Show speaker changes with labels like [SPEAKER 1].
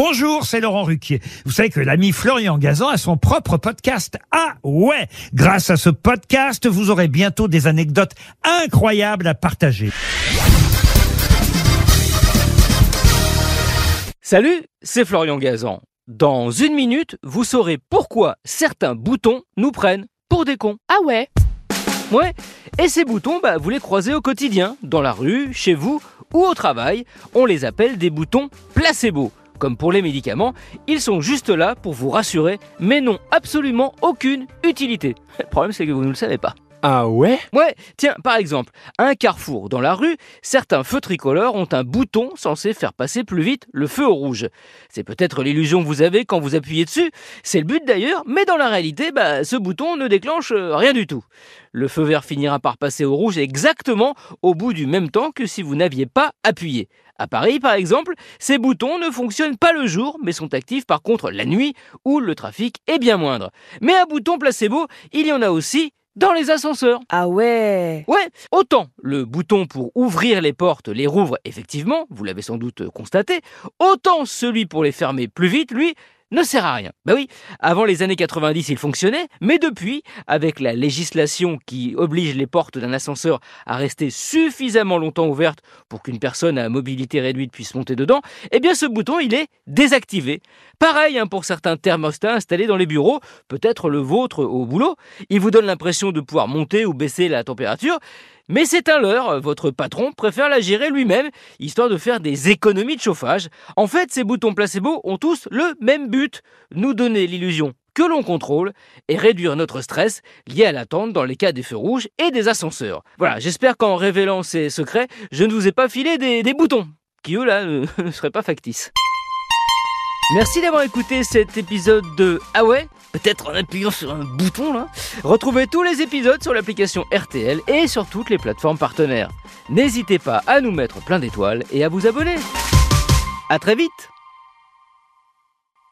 [SPEAKER 1] Bonjour, c'est Laurent Ruquier. Vous savez que l'ami Florian Gazan a son propre podcast. Ah ouais Grâce à ce podcast, vous aurez bientôt des anecdotes incroyables à partager.
[SPEAKER 2] Salut, c'est Florian Gazan. Dans une minute, vous saurez pourquoi certains boutons nous prennent pour des cons.
[SPEAKER 3] Ah ouais
[SPEAKER 2] Ouais, et ces boutons, bah, vous les croisez au quotidien, dans la rue, chez vous ou au travail. On les appelle des boutons placebo. Comme pour les médicaments, ils sont juste là pour vous rassurer, mais n'ont absolument aucune utilité. Le problème, c'est que vous ne le savez pas.
[SPEAKER 4] Ah ouais?
[SPEAKER 2] Ouais, tiens, par exemple, à un carrefour dans la rue, certains feux tricolores ont un bouton censé faire passer plus vite le feu au rouge. C'est peut-être l'illusion que vous avez quand vous appuyez dessus, c'est le but d'ailleurs, mais dans la réalité, bah, ce bouton ne déclenche euh, rien du tout. Le feu vert finira par passer au rouge exactement au bout du même temps que si vous n'aviez pas appuyé. À Paris, par exemple, ces boutons ne fonctionnent pas le jour, mais sont actifs par contre la nuit, où le trafic est bien moindre. Mais un bouton placebo, il y en a aussi dans les ascenseurs.
[SPEAKER 3] Ah ouais
[SPEAKER 2] Ouais, autant le bouton pour ouvrir les portes les rouvre effectivement, vous l'avez sans doute constaté, autant celui pour les fermer plus vite, lui, ne sert à rien. Bah oui, avant les années 90, il fonctionnait, mais depuis, avec la législation qui oblige les portes d'un ascenseur à rester suffisamment longtemps ouvertes pour qu'une personne à mobilité réduite puisse monter dedans, eh bien ce bouton, il est désactivé. Pareil hein, pour certains thermostats installés dans les bureaux, peut-être le vôtre au boulot, il vous donne l'impression de pouvoir monter ou baisser la température, mais c'est un leurre, votre patron préfère la gérer lui-même, histoire de faire des économies de chauffage. En fait, ces boutons placebo ont tous le même but, nous donner l'illusion que l'on contrôle et réduire notre stress lié à l'attente dans les cas des feux rouges et des ascenseurs. Voilà, j'espère qu'en révélant ces secrets, je ne vous ai pas filé des, boutons, qui eux là ne seraient pas factices. Merci d'avoir écouté cet épisode de Ah ouais Peut-être en appuyant sur un bouton là. Retrouvez tous les épisodes sur l'application RTL et sur toutes les plateformes partenaires. N'hésitez pas à nous mettre plein d'étoiles et à vous abonner. À très vite